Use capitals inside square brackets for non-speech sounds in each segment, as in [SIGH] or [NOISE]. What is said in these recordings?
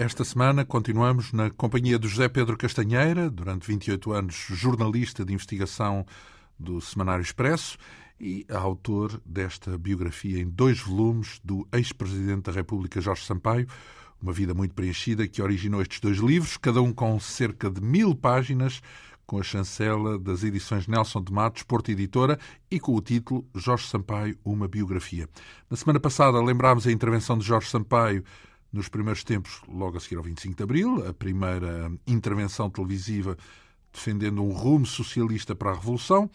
Esta semana continuamos na companhia do José Pedro Castanheira, durante 28 anos jornalista de investigação do Semanário Expresso e autor desta biografia em dois volumes do ex-presidente da República Jorge Sampaio, uma vida muito preenchida que originou estes dois livros, cada um com cerca de mil páginas, com a chancela das edições Nelson de Matos, Porto Editora, e com o título Jorge Sampaio, uma biografia. Na semana passada lembrámos a intervenção de Jorge Sampaio nos primeiros tempos, logo a seguir ao 25 de Abril, a primeira intervenção televisiva defendendo um rumo socialista para a Revolução.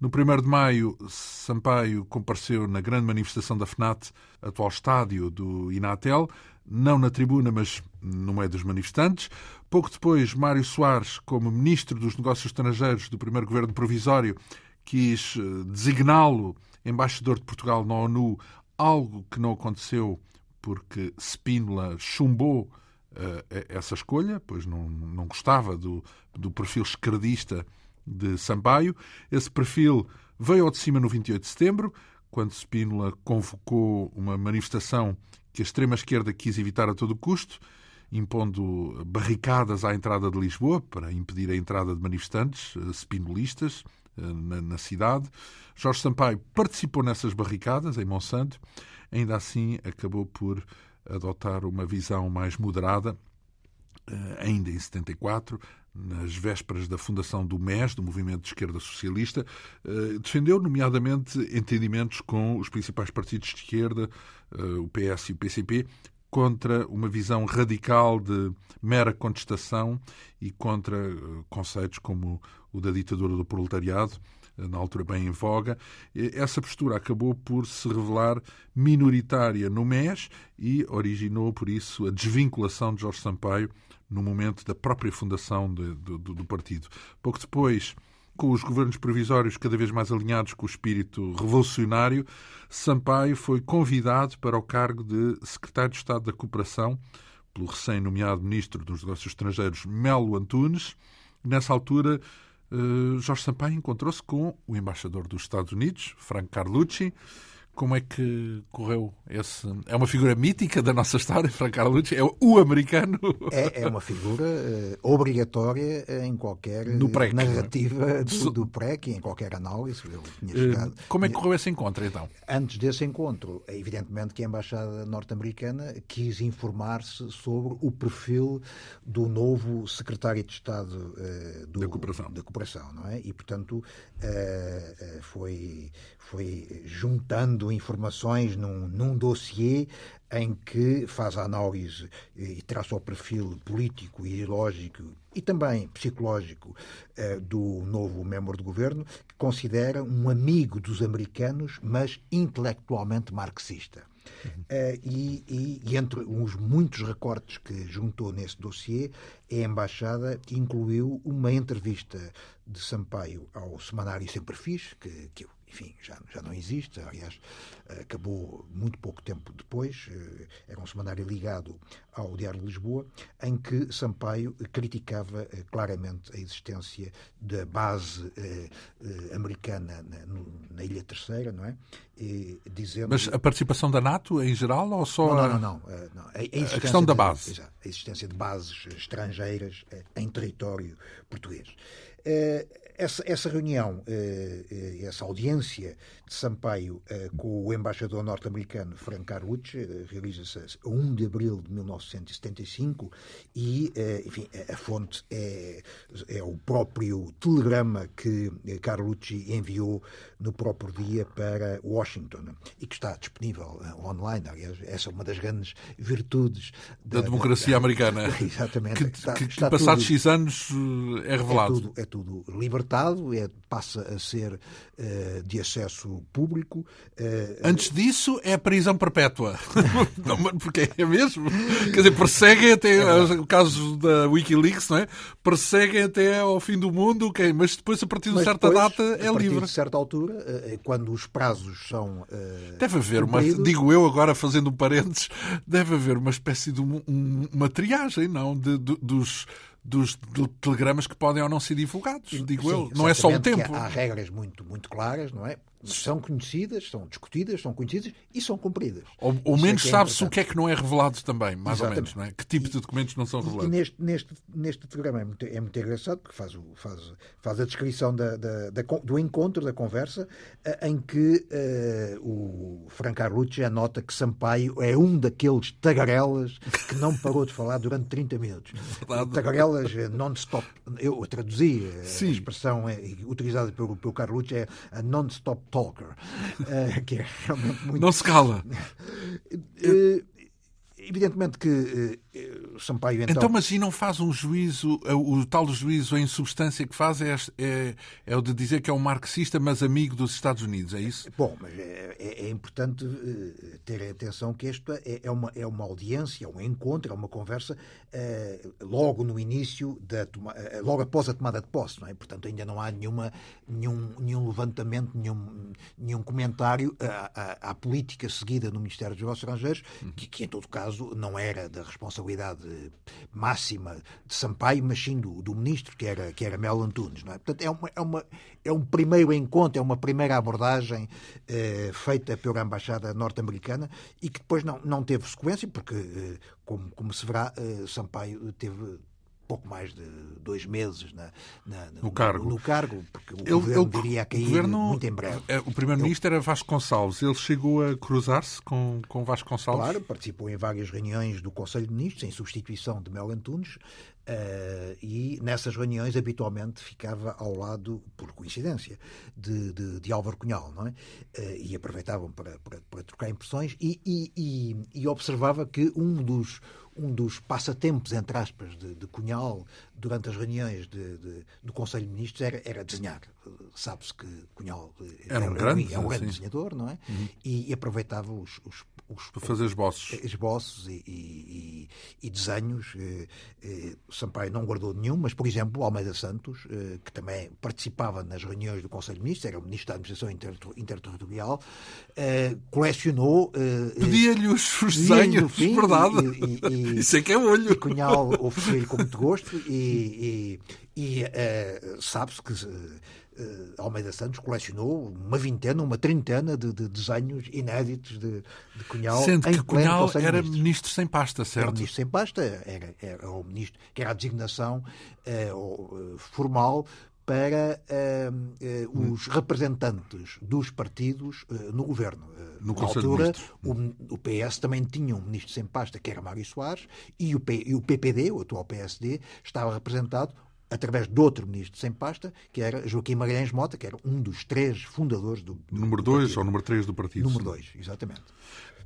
No 1 de maio, Sampaio compareceu na grande manifestação da FNAT, atual estádio do Inatel, não na tribuna, mas no meio dos manifestantes. Pouco depois, Mário Soares, como Ministro dos Negócios Estrangeiros do primeiro governo provisório, quis eh, designá-lo embaixador de Portugal na ONU, algo que não aconteceu porque Spínola chumbou uh, essa escolha, pois não, não gostava do, do perfil esquerdista de Sampaio. Esse perfil veio ao de cima no 28 de setembro, quando Spínola convocou uma manifestação que a extrema-esquerda quis evitar a todo custo, impondo barricadas à entrada de Lisboa para impedir a entrada de manifestantes uh, spinolistas na, na cidade. Jorge Sampaio participou nessas barricadas em Monsanto ainda assim acabou por adotar uma visão mais moderada, eh, ainda em 74, nas vésperas da fundação do MES, do Movimento de Esquerda Socialista, eh, defendeu, nomeadamente, entendimentos com os principais partidos de esquerda, eh, o PS e o PCP, contra uma visão radical de mera contestação e contra conceitos como o da ditadura do proletariado, na altura bem em voga, essa postura acabou por se revelar minoritária no MES e originou, por isso, a desvinculação de Jorge Sampaio no momento da própria fundação de, do, do partido. Pouco depois, com os governos provisórios cada vez mais alinhados com o espírito revolucionário, Sampaio foi convidado para o cargo de secretário de Estado da Cooperação pelo recém-nomeado ministro dos Negócios Estrangeiros Melo Antunes. Nessa altura, Jorge Sampaio encontrou-se com o embaixador dos Estados Unidos, Frank Carlucci, como é que correu esse. É uma figura mítica da nossa história, Frank Carlucci? É o americano? É, é uma figura uh, obrigatória em qualquer PREC, narrativa é? do, do PREC, em qualquer análise. Chegado... Uh, como é que correu esse encontro, então? Antes desse encontro, é evidentemente que a Embaixada norte-americana quis informar-se sobre o perfil do novo secretário de Estado uh, do, da, cooperação. da cooperação, não é? E, portanto, foi, foi juntando informações num, num dossiê em que faz a análise e traça o perfil político, ideológico e também psicológico eh, do novo membro do governo, que considera um amigo dos americanos, mas intelectualmente marxista. Uhum. Uh, e, e, e, entre os muitos recortes que juntou nesse dossiê, a Embaixada incluiu uma entrevista de Sampaio ao semanário Sempre Fiz, que, que eu enfim, já, já não existe. Aliás, acabou muito pouco tempo depois. Eh, era um semanário ligado ao Diário de Lisboa, em que Sampaio criticava eh, claramente a existência da base eh, americana na, Ilha Terceira, não é? E, dizendo... Mas a participação da NATO em geral ou só. Não, não, não. não, não. A, a, a, questão da base. De, a existência de bases estrangeiras em território português. Essa, essa reunião, eh, eh, essa audiência Sampaio eh, com o embaixador norte-americano Frank Carlucci realiza-se a 1 de abril de 1975 e, enfim, a fonte é, é o próprio telegrama que Carlucci enviou no próprio dia para Washington e que está disponível online. Aliás, essa é uma das grandes virtudes da, da democracia da, americana. [LAUGHS] Exatamente. Que, está, que, que passados tudo, X anos é revelado. É tudo, é tudo libertado, é, passa a ser de acesso público. Uh, Antes disso, é a prisão perpétua. [LAUGHS] não, porque é mesmo. Quer dizer, perseguem até, é o caso da Wikileaks, não é? Perseguem até ao fim do mundo, quem? mas depois, a partir de mas certa depois, data, é livre. A partir de certa altura, uh, quando os prazos são. deve haver uma, digo eu agora, fazendo um parênteses, deve haver uma espécie de um, um, uma triagem, não? De, de, dos dos telegramas que podem ou não ser divulgados, digo Sim, eu. Não é só o tempo. Há regras muito, muito claras, não é? São conhecidas, são discutidas, são conhecidas e são cumpridas. Ou, ou é menos é sabe-se o que é que não é revelado também, mais Exatamente. ou menos, não é? Que tipo de documentos não são revelados? E neste, neste, neste programa é muito, é muito engraçado porque faz, o, faz, faz a descrição da, da, da, do encontro, da conversa, eh, em que uh, o Franco Carlucci anota que Sampaio é um daqueles tagarelas que não parou de falar durante 30 minutos. Tagarelas eh, non-stop. Eu traduzi Sim. a expressão utilizada pelo, pelo Carlucci é a non-stop talker, uh, [LAUGHS] que é realmente muito... Não se cala. uh, [LAUGHS] evidentemente que uh, Sampaio então... Então, mas e não faz um juízo, o, o tal juízo em substância que faz é, é, é, o de dizer que é um marxista, mas amigo dos Estados Unidos, é isso? Bom, mas é, é, é importante uh, ter atenção que esta é, é, uma, é uma audiência, é um encontro, é uma conversa logo no início, da logo após a tomada de posse, não é? Portanto, ainda não há nenhuma, nenhum, nenhum levantamento, nenhum, nenhum comentário à, à, à política seguida no Ministério dos Negócios Estrangeiros, uhum. que, que, em todo caso, não era da responsabilidade máxima de Sampaio, mas sim do, do ministro, que era, que era Mel Antunes. Não é? Portanto, é, uma, é, uma, é um primeiro encontro, é uma primeira abordagem eh, feita pela Embaixada norte-americana e que depois não, não teve sequência, porque, eh, como, como se verá, eh, Sampaio teve pouco mais de dois meses na, na, no, cargo. no cargo, porque o ele, governo ele, viria a cair governo, muito em breve. É, o primeiro-ministro era Vasco Gonçalves. Ele chegou a cruzar-se com, com Vasco Gonçalves? Claro, participou em várias reuniões do Conselho de Ministros, em substituição de Mel Antunes, Uh, e nessas reuniões habitualmente ficava ao lado, por coincidência, de, de, de Álvaro Cunhal, não é? Uh, e aproveitavam para, para, para trocar impressões e, e, e, e, observava que um dos, um dos passatempos, entre aspas, de, de Cunhal durante as reuniões de, de, do Conselho de Ministros era, era desenhar. Sabe-se que Cunhal era um, grande, é um grande desenhador, não é? Uhum. E, e, aproveitava os, os, os, Para fazer esboços. Esboços e, e, e desenhos. Eh, eh, Sampaio não guardou nenhum, mas, por exemplo, Almeida Santos, eh, que também participava nas reuniões do Conselho de Ministros, era o Ministro da Administração Interterritorial, colecionou. Pedia-lhe os, os desenhos, verdade. E, [LAUGHS] Isso é que é olho. E Cunhal ofereceu-lhe com muito gosto e, e sabe-se que uh, Almeida Santos colecionou uma vintena, uma trintena de, de desenhos inéditos de, de Cunhal. Sendo que Cunhal era ministro sem pasta, certo? Era ministro sem pasta, era, era o ministro que era a designação uh, formal para uh, uh, os representantes dos partidos uh, no governo. No Na altura, o, o, PS também tinha um ministro sem pasta, que era Mário Soares, e o, P, e o PPD, o atual PSD, estava representado através de outro ministro sem pasta, que era Joaquim Magalhães Mota, que era um dos três fundadores do. do número 2 ou número 3 do partido. Número 2, exatamente.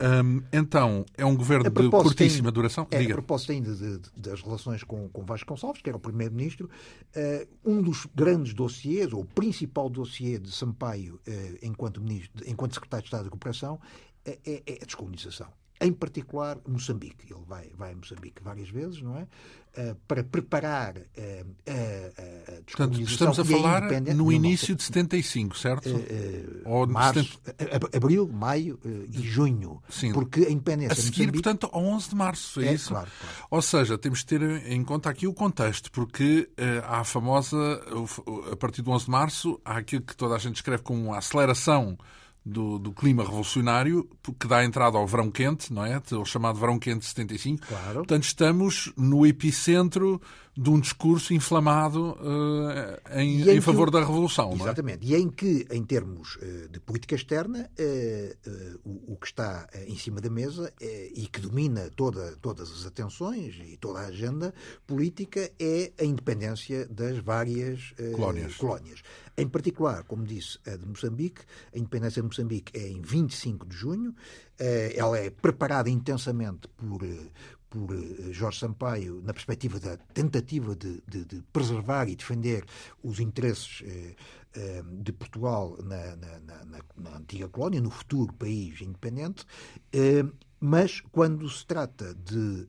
Um, então, é um governo de curtíssima duração? É, Diga. a propósito ainda de, de, das relações com, com Vasco Gonçalves, que era o primeiro-ministro, uh, um dos grandes dossiês, ou o principal dossiê de Sampaio uh, enquanto, ministro, enquanto secretário de Estado da Cooperação, é, é a descolonização em particular Moçambique. Ele vai, vai a Moçambique várias vezes, não é? Uh, para preparar uh, a, a Portanto, estamos a falar no início de 75, certo? Uh, Ou março, 70... abril, maio e junho. Sim. Porque a independência A seguir, Moçambique... portanto, ao 11 de março, é, é isso? Claro, claro. Ou seja, temos de ter em conta aqui o contexto, porque há a famosa, a partir do 11 de março, há aquilo que toda a gente escreve como uma aceleração do, do, clima revolucionário que dá entrada ao verão quente, não é? O chamado verão quente de 75. Claro. Portanto, estamos no epicentro de um discurso inflamado uh, em, em, em, favor da revolução. É? Exatamente. É? E em que, em termos uh, de política externa, uh, o, o, que está em cima da mesa e que domina toda, todas as atenções e toda a agenda política é a independência das várias colónias. colónias. Em particular, como disse, a de Moçambique, a independência de Moçambique é em 25 de junho, ela é preparada intensamente por, por eh, Jorge Sampaio na perspectiva da tentativa de, de, de preservar e defender os interesses eh, eh, de Portugal na, na, na, na, antiga colónia, no futuro país independente, mas quando se trata de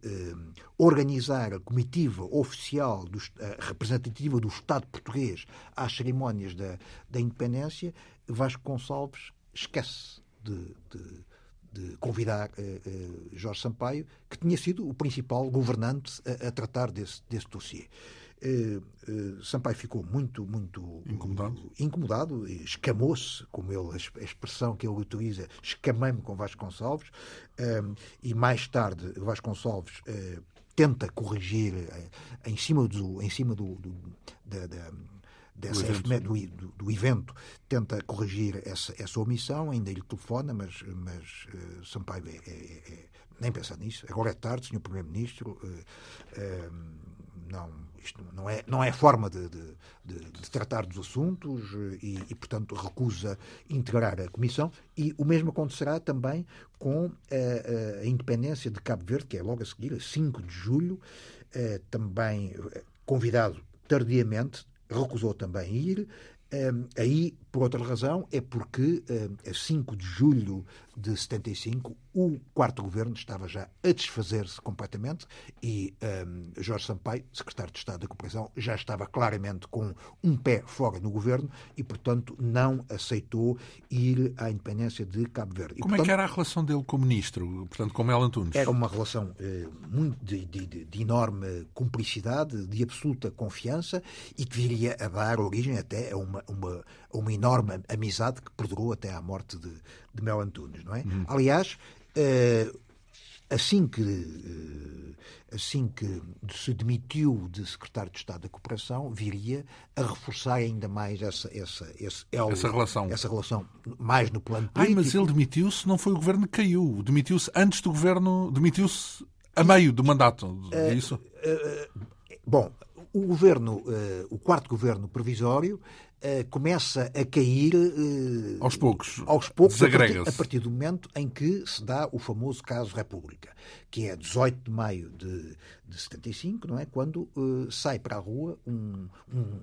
organizar a comitiva oficial, do, representativa do Estado português às cerimónias da, da independência, Vasco Gonçalves esquece de, de de convidar uh, Jorge Sampaio, que tinha sido o principal governante a, a tratar desse, desse dossiê. eh, Sampaio ficou muito, muito incomodado, incomodado escamou-se, como ele, a expressão que ele utiliza, escamei-me com Vasconcelos, e mais tarde Vasconcelos tenta corrigir em cima do, em cima do, do da, da dessa do evento. Do, do, evento. tenta corrigir essa, essa omissão, ainda lhe telefona, mas, mas uh, Sampaio é, é, é, nem pensa nisso. Agora é tarde, Sr. Primeiro-Ministro. Uh, não, isto não é, não é forma de, de, de, de tratar dos assuntos e, e, portanto, recusa integrar a Comissão. E o mesmo acontecerá também com a, a independência de Cabo Verde, que é logo a seguir, a 5 de julho, também convidado tardiamente, recusou também ir. aí, por outra razão, é porque a 5 de julho de 75 o quarto governo estava já a desfazer-se completamente e um, Jorge Sampaio, secretário de Estado da Cooperação, já estava claramente com um pé fora no governo e, portanto, não aceitou ir à independência de Cabo Verde. E, Como portanto, é que era a relação dele com o ministro, portanto, com Mel Antunes? Era uma relação eh, muito de, de, de, enorme cumplicidade, de absoluta confiança e que viria a dar origem até a uma, uma, uma enorme amizade que perdurou até à morte de, de Mel Antunes, não é? Uhum. Aliás, eh, assim que eh, assim que se demitiu de secretário de Estado da Cooperação, viria a reforçar ainda mais essa, essa, esse elo, essa relação. Essa relação, mais no plano político. Ai, mas ele demitiu-se, não foi o governo que caiu. Demitiu-se antes do governo, demitiu-se a meio do mandato. É isso? Uh, uh, bom, o governo, uh, o quarto governo provisório começa a cair uh, aos poucos, aos poucos a partir, a partir, do momento em que se dá o famoso caso República, que é 18 de maio de, de 75, não é? Quando sai para a rua um, um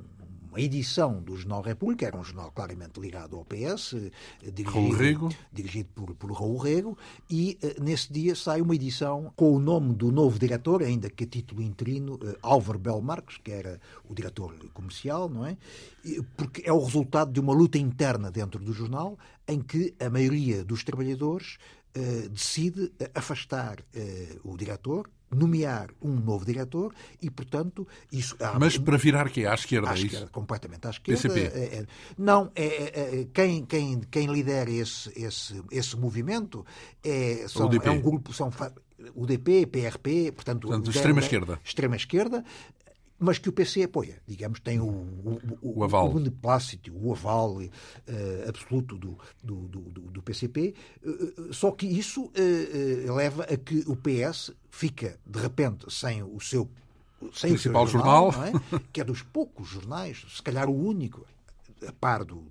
uma edição do Jornal República, era um jornal claramente ligado ao PS, eh, dirigido, dirigido por, por Raul Rego, e uh, nesse dia sai uma edição com o nome do novo diretor, ainda que a título interino, uh, Álvaro Bel Marques, que era o diretor comercial, não é? Porque é o resultado de uma luta interna dentro do jornal, em que a maioria dos trabalhadores uh, decide afastar o diretor, nomear um novo diretor e, portanto, isso. Mas para virar que à esquerda, à é esquerda, isso? completamente à esquerda. PCP. É, é, não, é, é, é, quem, quem, quem lidera esse, esse, esse movimento é, são, é um grupo, são UDP, PRP, portanto, portanto extrema esquerda. Mas que o PC apoia. Digamos, tem o, o, o, o aval. o beneplácito, o aval uh, absoluto do, do, do, do PCP, uh, eh, eh, só que isso uh, leva a que o PS fica, de repente, sem o seu sem principal o seu jornal, jornal é? que é dos poucos jornais, se calhar o único, a par do,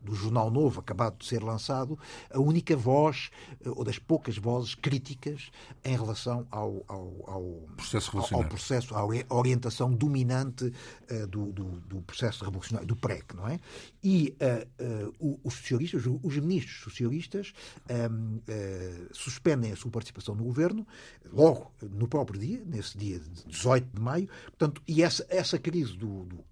do Jornal Novo, acabado de ser lançado, a única voz, eh, ou das poucas vozes críticas em relação ao, ao, ao processo ao, ao, processo, à orientação dominante uh, do, do, do, processo revolucionário, do PREC, não é? E uh, uh, os socialistas, os ministros socialistas, um, ehm, suspendem a sua participação no governo, logo no próprio dia, nesse dia de 18 de maio, portanto, e essa, essa crise do, do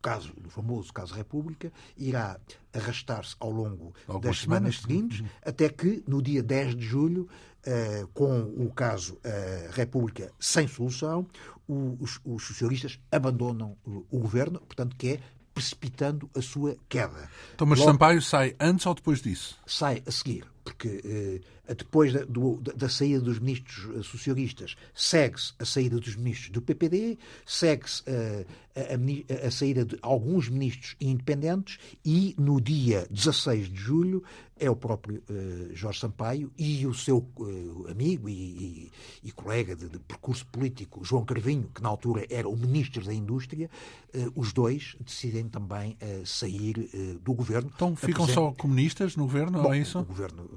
caso, do famoso caso República, irá arrastar-se ao longo Algumas das semanas, semanas seguintes, uhum. até que no dia 10 de julho, uh, com o caso uh, República sem solução, os, os, socialistas abandonam o, o governo, portanto, que é precipitando a sua queda. Então, mas Logo, Sampaio sai antes ou depois disso? Sai a seguir, porque eh, depois da, do, da, saída dos ministros eh, socialistas segue-se a saída dos ministros do PPD, segue-se eh, a, a, a, saída de alguns ministros independentes e no dia 16 de julho é o próprio uh, Jorge Sampaio e o seu uh, amigo e, e, e colega de, de, percurso político, João Carvinho, que na altura era o Ministro da Indústria, uh, os dois decidem também sair do governo. Então ficam só comunistas no governo, Bom, é isso? O governo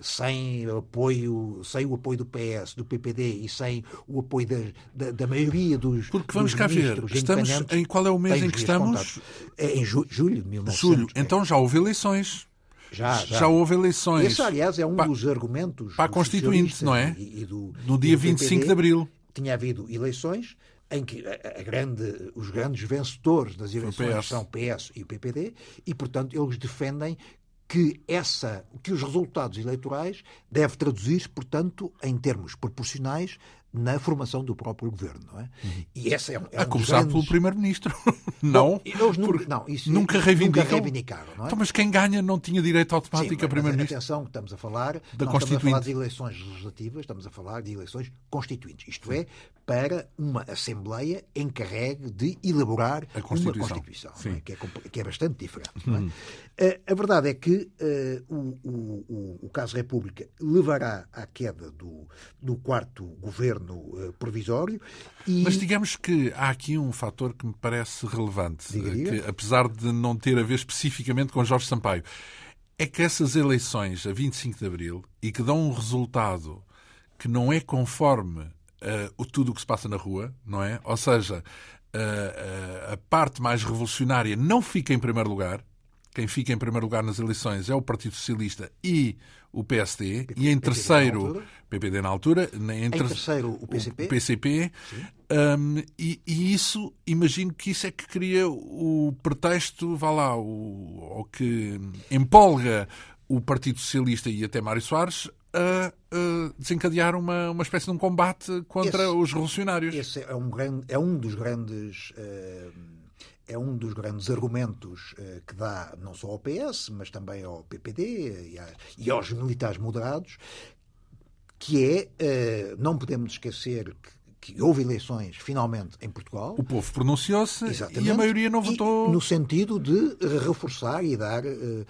sem apoio, sem o apoio do PS, do PPD e sem o apoio da, da, da maioria dos Porque vamos dos cá ver, estamos em qual é o mês em que estamos? É em ju, julho de 1900. Julho, então já houve eleições. Já, já. já houve eleições. Esse, aliás, é um pa, dos argumentos. Para a Constituinte, não é? E, e do, no dia 25 PPD, de abril. Tinha havido eleições em que a, a grande, os grandes vencedores das eleições são o PS e o PPD, e, portanto, eles defendem que, essa, que os resultados eleitorais devem traduzir-se, portanto, em termos proporcionais na formação do próprio governo, não é? Uhum. E essa é, um, é a um começar grandes... pelo primeiro-ministro. [LAUGHS] não, eles nunca, não, isso, nunca, reivindicam. nunca reivindicaram. Não é? Então, mas quem ganha não tinha direito automático Sim, a primeiro-ministro. Atenção, estamos a falar, da não estamos a falar de eleições legislativas, estamos a falar de eleições constituintes. Isto é, para uma Assembleia encarregue de elaborar a Constituição, uma Constituição, é? Que, é, que, é, bastante diferente. Hum. É? a verdade é que uh, o, o, o, caso República levará à queda do, do quarto governo uh, provisório. E... Mas digamos que há aqui um fator que me parece relevante, diga, diga. que apesar de não ter a ver especificamente com Jorge Sampaio, é que essas eleições a 25 de Abril e que dão um resultado que não é conforme uh, tudo o que se passa na rua, não é? Ou seja, uh, uh, a parte mais revolucionária não fica em primeiro lugar. Quem fica em primeiro lugar nas eleições é o Partido Socialista e o PSD. P e em terceiro, PPD na altura, em, ter... terceiro o PCP. O PCP um, e, e, isso, imagino que isso é que cria o pretexto, vá lá, o, o que empolga o Partido Socialista e até Mário Soares a, a desencadear uma, uma espécie de um combate contra esse, os revolucionários. Esse é um, grande, é um dos grandes. Uh, é um dos grandes argumentos uh, que dá não só ao PS, mas também ao PPD e, a, e aos militares moderados, que é, uh, não podemos esquecer que, que houve eleições finalmente em Portugal. O povo pronunciou-se e a maioria não votou. no sentido de reforçar e dar uh,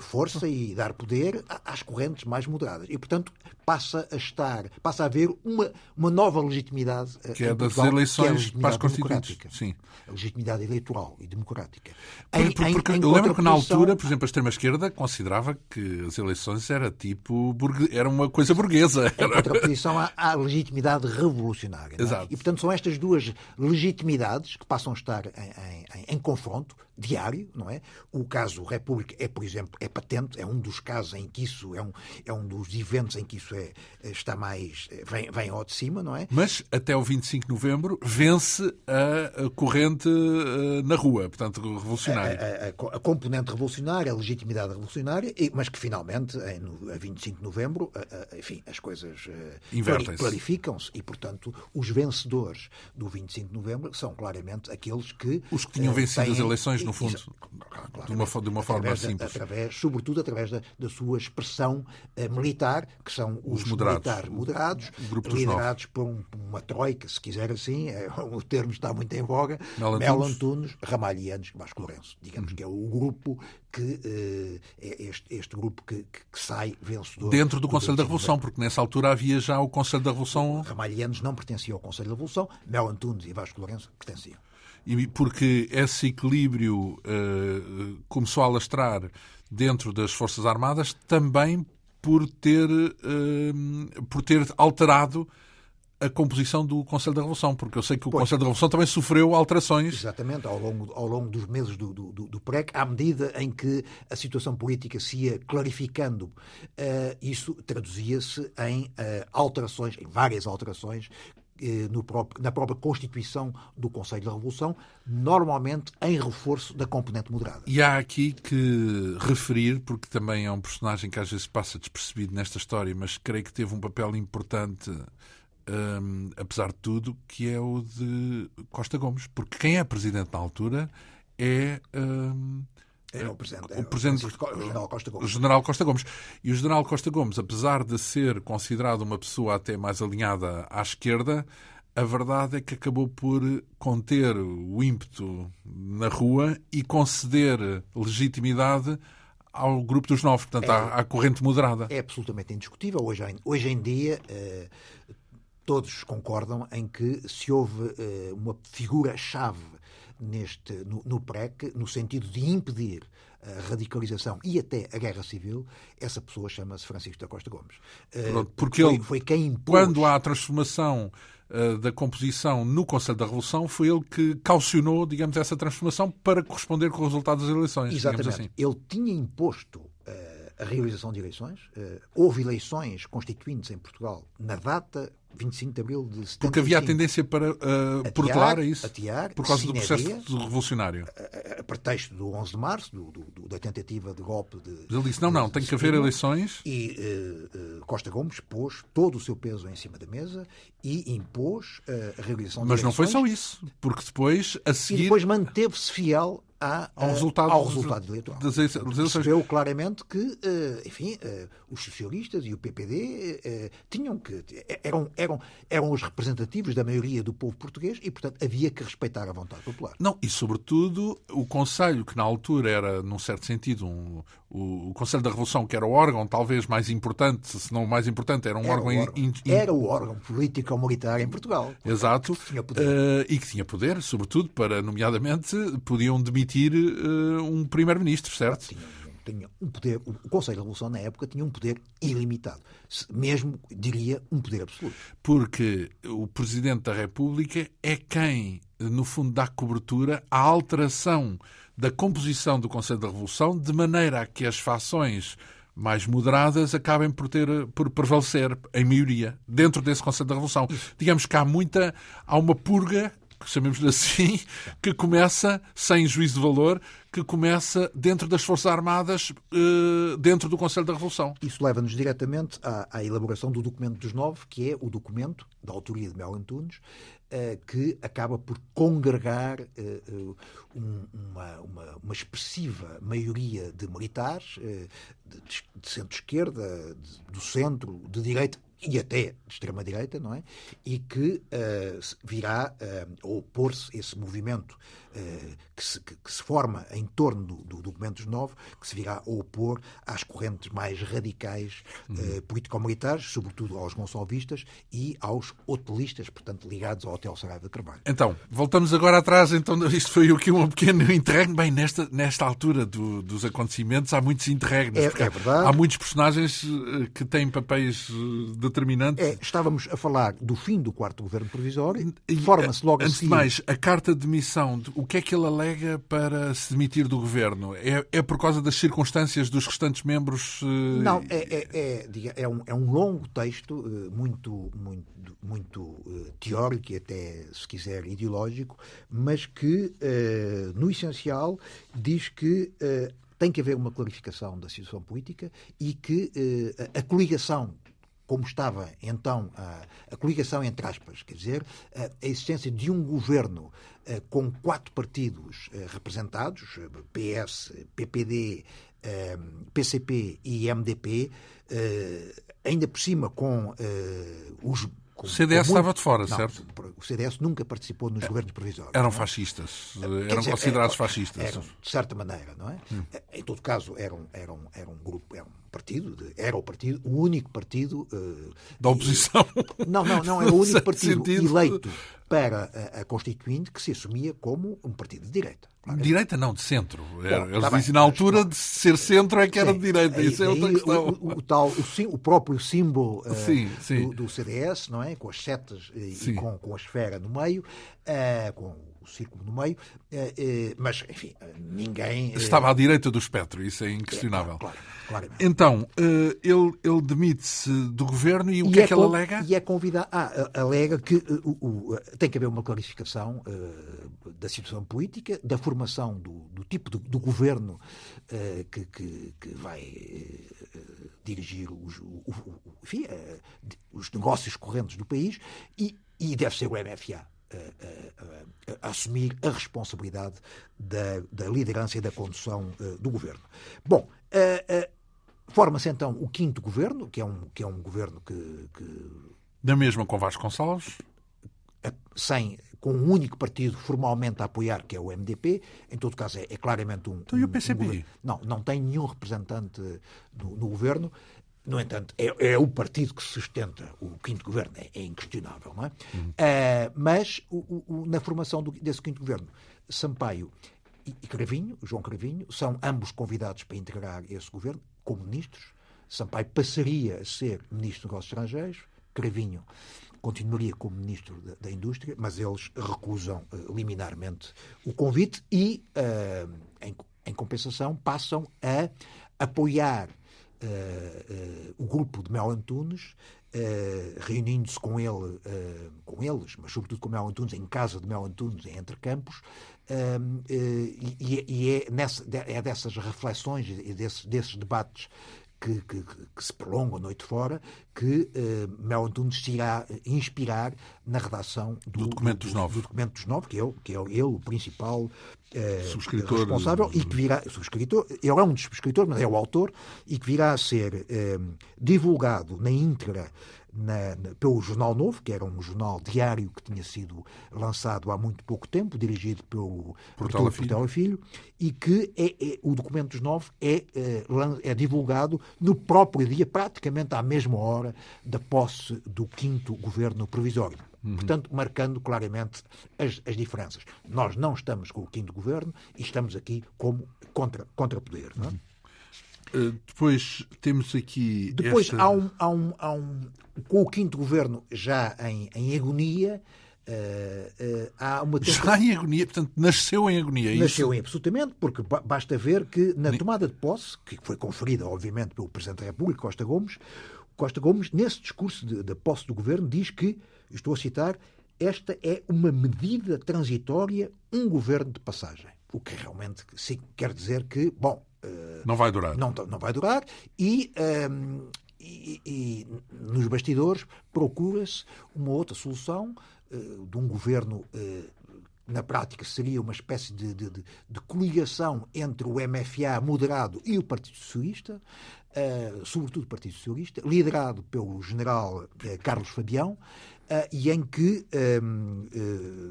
força e dar poder às correntes mais moderadas. E, portanto, passa a estar, passa a haver uma, uma nova legitimidade. Uh, que é das Portugal, eleições que é para as constituintes. Sim. A legitimidade eleitoral e democrática. Em, porque em, em eu lembro que na altura, por exemplo, a extrema-esquerda considerava que as eleições era tipo burgue... era uma coisa burguesa. Era... Em contraposição à, à legitimidade revolucionária. É? E, portanto, são estas duas legitimidades que passam a estar em, em confronto diário, não é? O caso República é, por exemplo, é patente, é um dos casos em que isso, é um, é um dos eventos em que isso é, está mais, vem, vem ao de cima, não é? Mas até o 25 de novembro vence a, corrente uh, na rua, portanto, revolucionária. A, a, a, componente revolucionária, a legitimidade revolucionária, mas que finalmente, em, a 25 de novembro, enfim, as coisas uh, clarificam-se e, portanto, os vencedores do 25 de novembro são claramente aqueles que. Os que tinham uh, vencido têm, as eleições no fundo, de uma, de uma forma da, simples. Através, sobretudo através da, da sua expressão uh, militar, que são os, os moderados, militares moderados, liderados por, um, por, uma troika, se quiser assim, é, [LAUGHS] o termo está muito em voga, Mel Antunes, Ramalhianos, Vasco Lourenço. Digamos uhum. que é o grupo que uh, é este, este grupo que, que, que, sai vencedor. Dentro do, do Conselho da Revolução, porque nessa altura havia já o Conselho da Revolução. Ramalhianos não pertencia ao Conselho da Revolução, Mel Antunes e Vasco Lourenço pertenciam e porque esse equilíbrio uh, começou a alastrar dentro das Forças Armadas também por ter, uh, por ter alterado a composição do Conselho da Revolução, porque eu sei que o pois. Conselho da Revolução também sofreu alterações. Exatamente, ao longo, ao longo dos meses do, do, do PREC, à medida em que a situação política se ia clarificando, uh, isso traduzia-se em uh, alterações, em várias alterações, próprio, na própria Constituição do Conselho da Revolução, normalmente em reforço da componente moderada. E há aqui que referir, porque também é um personagem que às vezes passa despercebido nesta história, mas creio que teve um papel importante, um, apesar de tudo, que é o de Costa Gomes. Porque quem é presidente na altura é. Um, é o presidente, o, presidente, o general Costa Gomes. O general Costa Gomes. E o general Costa Gomes, apesar de ser considerado uma pessoa até mais alinhada à esquerda, a verdade é que acabou por conter o ímpeto na rua e conceder legitimidade ao grupo dos novos, portanto, é, à, à, corrente moderada. É absolutamente indiscutível. Hoje, hoje em dia, eh, todos concordam em que se houve eh, uma figura-chave neste, no, no PREC, no sentido de impedir a radicalização e até a guerra civil, essa pessoa chama-se Francisco da Costa Gomes. Eh, Pronto, porque foi, ele, foi quem impôs... Quando há a transformação uh, da composição no Conselho da Revolução, foi ele que caucionou, digamos, essa transformação para corresponder com o resultado das eleições. Exatamente. Assim. Ele tinha imposto uh, a realização de eleições. houve eleições constituintes em Portugal na data 25 de abril de 75. Porque havia a tendência para uh, protelar isso? Atiar, por causa do processo revolucionário. A, a, a, pretexto do 11 de março, do, do, da tentativa de golpe de. Mas ele disse: não, não, tem que haver eleições. E uh, uh, Costa Gomes pôs todo o seu peso em cima da mesa e impôs a realização Mas de eleições. Mas não foi só isso, porque depois, a seguir. E depois manteve-se fiel à, ao resultado, ao resultado eleitoral. Das eleições. Percebeu claramente que, enfim, os socialistas e o PPD tinham que. eram, eram, eram os representativos da maioria do povo português e, portanto, havia que respeitar a vontade popular. Não, e sobretudo o Conselho, que na altura era, num certo sentido, um, o, Conselho da Revolução, que era o órgão talvez mais importante, se não o mais importante, era um era órgão. O órgão. In, in... Era o órgão político-militar em Portugal. Exato. Que. Uh, e que tinha poder, sobretudo, para, nomeadamente, podiam demitir uh, um primeiro-ministro, certo? Tinha tinha um poder, o Conselho da Revolução na época tinha um poder ilimitado, mesmo diria um poder absoluto. Porque o Presidente da República é quem, no fundo, dá cobertura à alteração da composição do Conselho da Revolução, de maneira a que as fações mais moderadas acabem por ter por prevalecer em maioria dentro desse Conselho da Revolução. Digamos que há muita há uma purga chamemos-lhe assim, [LAUGHS] que começa, sem juízo de valor, que começa dentro das Forças Armadas, eh, dentro do Conselho da Revolução. Isso leva-nos diretamente à, à, elaboração do documento dos nove, que é o documento da autoria de Mel Antunes, que acaba por congregar eh, uma, uma, uma, expressiva maioria de militares, de, de centro-esquerda, do centro, de direita, e até de extrema-direita, não é? E que uh, virá uh, a opor-se esse movimento uh, que, se, que, que, se, forma em torno do, do Documentos 9, que se virá a opor às correntes mais radicais uhum. político-militares, sobretudo aos gonçalvistas e aos hotelistas, portanto, ligados ao Hotel Saraiva de Carvalho. Então, voltamos agora atrás, então [LAUGHS] isto foi aqui um pequeno interregno. Bem, nesta, nesta altura do, dos acontecimentos há muitos interregnos. É, é verdade. Há muitos personagens que têm papéis determinantes. É, estávamos a falar do fim do quarto governo provisório, forma-se logo Antes de mais, a carta de demissão, o que é que ele alega para se demitir do governo? É, é por causa das circunstâncias dos restantes membros? Não, é, é, é, é, um, é um longo texto, muito, muito, muito teórico e até, se quiser, ideológico, mas que, no essencial, diz que tem que haver uma clarificação da situação política e que a coligação como estava então a, a, coligação entre aspas, quer dizer, a, a existência de um governo a, com quatro partidos representados, PS, PPD, PCP e MDP, ainda por cima com os o CDS estava de fora, não, certo? O CDS nunca participou nos é, governos provisórios. Eram não? fascistas, eram dizer, considerados eram, fascistas. Eram, de certa maneira, não é? Hum. Em todo caso, eram, eram, eram um grupo, era um partido, de, era o partido, o único partido... Uh, da oposição. E, não, não, não, era [LAUGHS] o único partido sentido. eleito para a, a, Constituinte que se assumia como um partido de direita. Claro. Direita não, de centro. Bom, Eles tá dizem na altura de ser centro é que era sim, de direita. Aí, Isso é outra questão. O, o, o, tal, o, o próprio símbolo uh, sim, sim. Do, do, CDS, não é? Com as setas e, e com, com a esfera no meio, uh, com o círculo no meio, eh, eh, mas, enfim, ninguém. Eh, Estava à direita do espectro, isso é inquestionável. É, claro, claramente. Então, ele, ele demite-se do governo e o e que é, é que ele alega? E é convidado. Ah, alega que uh, uh, tem que haver uma clarificação uh, da situação política, da formação do, do tipo de, do governo que, que, que, vai dirigir os, o, enfim, os negócios correntes do país e, e deve ser o MFA a, a, a, assumir a responsabilidade da, da, liderança e da condução do governo. Bom, forma-se então o quinto governo, que é um, que é um governo que. que... Da mesma com Vasconcelos? Sem, com um único partido formalmente a apoiar, que é o MDP. Em todo caso, é, é claramente um. Então, um, e o PCP? Um, não, não tem nenhum representante no, no governo. No entanto, é, é, o partido que sustenta o quinto governo, é, é inquestionável, não é? Uhum. Uh, mas o, o, na formação do, desse quinto governo, Sampaio e, e Cravinho, João Cravinho, são ambos convidados para integrar esse governo como ministros. Sampaio passaria a ser ministro dos Negócios Estrangeiros, Cravinho continuaria como ministro da, da Indústria, mas eles recusam uh, liminarmente o convite e, uh, em, em compensação, passam a apoiar o grupo de Mel Antunes, reunindo-se com ele, com eles, mas sobretudo com Mel Antunes, em casa de Mel Antunes, em Entre Campos, e, e, é, nessa, é dessas reflexões e desses debates que, que, que, se prolongam noite fora, que uh, Mel Antunes se irá inspirar na redação do, do documento dos nove. Do, documento dos nove, que é, que é ele o principal subscritor responsável e que virá, subscritor, ele é um dos subscritores, mas é o autor, e que virá a ser uh, divulgado na íntegra na, na, pelo Jornal Novo, que era um jornal diário que tinha sido lançado há muito pouco tempo, dirigido pelo Portela Filho. Filho, e que é, é, o documento dos nove é, é, é, divulgado no próprio dia, praticamente à mesma hora da posse do quinto governo provisório. Uhum. Portanto, marcando claramente as, as, diferenças. Nós não estamos com o quinto governo e estamos aqui como contra, contra poder. Não é? Uhum. Eh, depois temos aqui. Depois esta... há, um, há, um, há um. Com o quinto governo já em, em agonia, Uh, uh, há uma Já em agonia, portanto, nasceu em agonia. É nasceu isso? em absolutamente, porque basta ver que na tomada de posse, que foi conferida, obviamente, pelo Presidente da República, Costa Gomes, Costa Gomes, nesse discurso de posse do governo, diz que, estou a citar, esta é uma medida transitória, um governo de passagem. O que realmente sim, quer dizer que, bom, não vai durar. Não, não vai durar. E, um, ehm, e, e nos bastidores procura-se uma outra solução uh, de um governo. Uh, na prática seria uma espécie de, de, de, coligação entre o MFA moderado e o Partido Socialista, uh, sobretudo o Partido Socialista, liderado pelo general Carlos Fabião, uh, e em que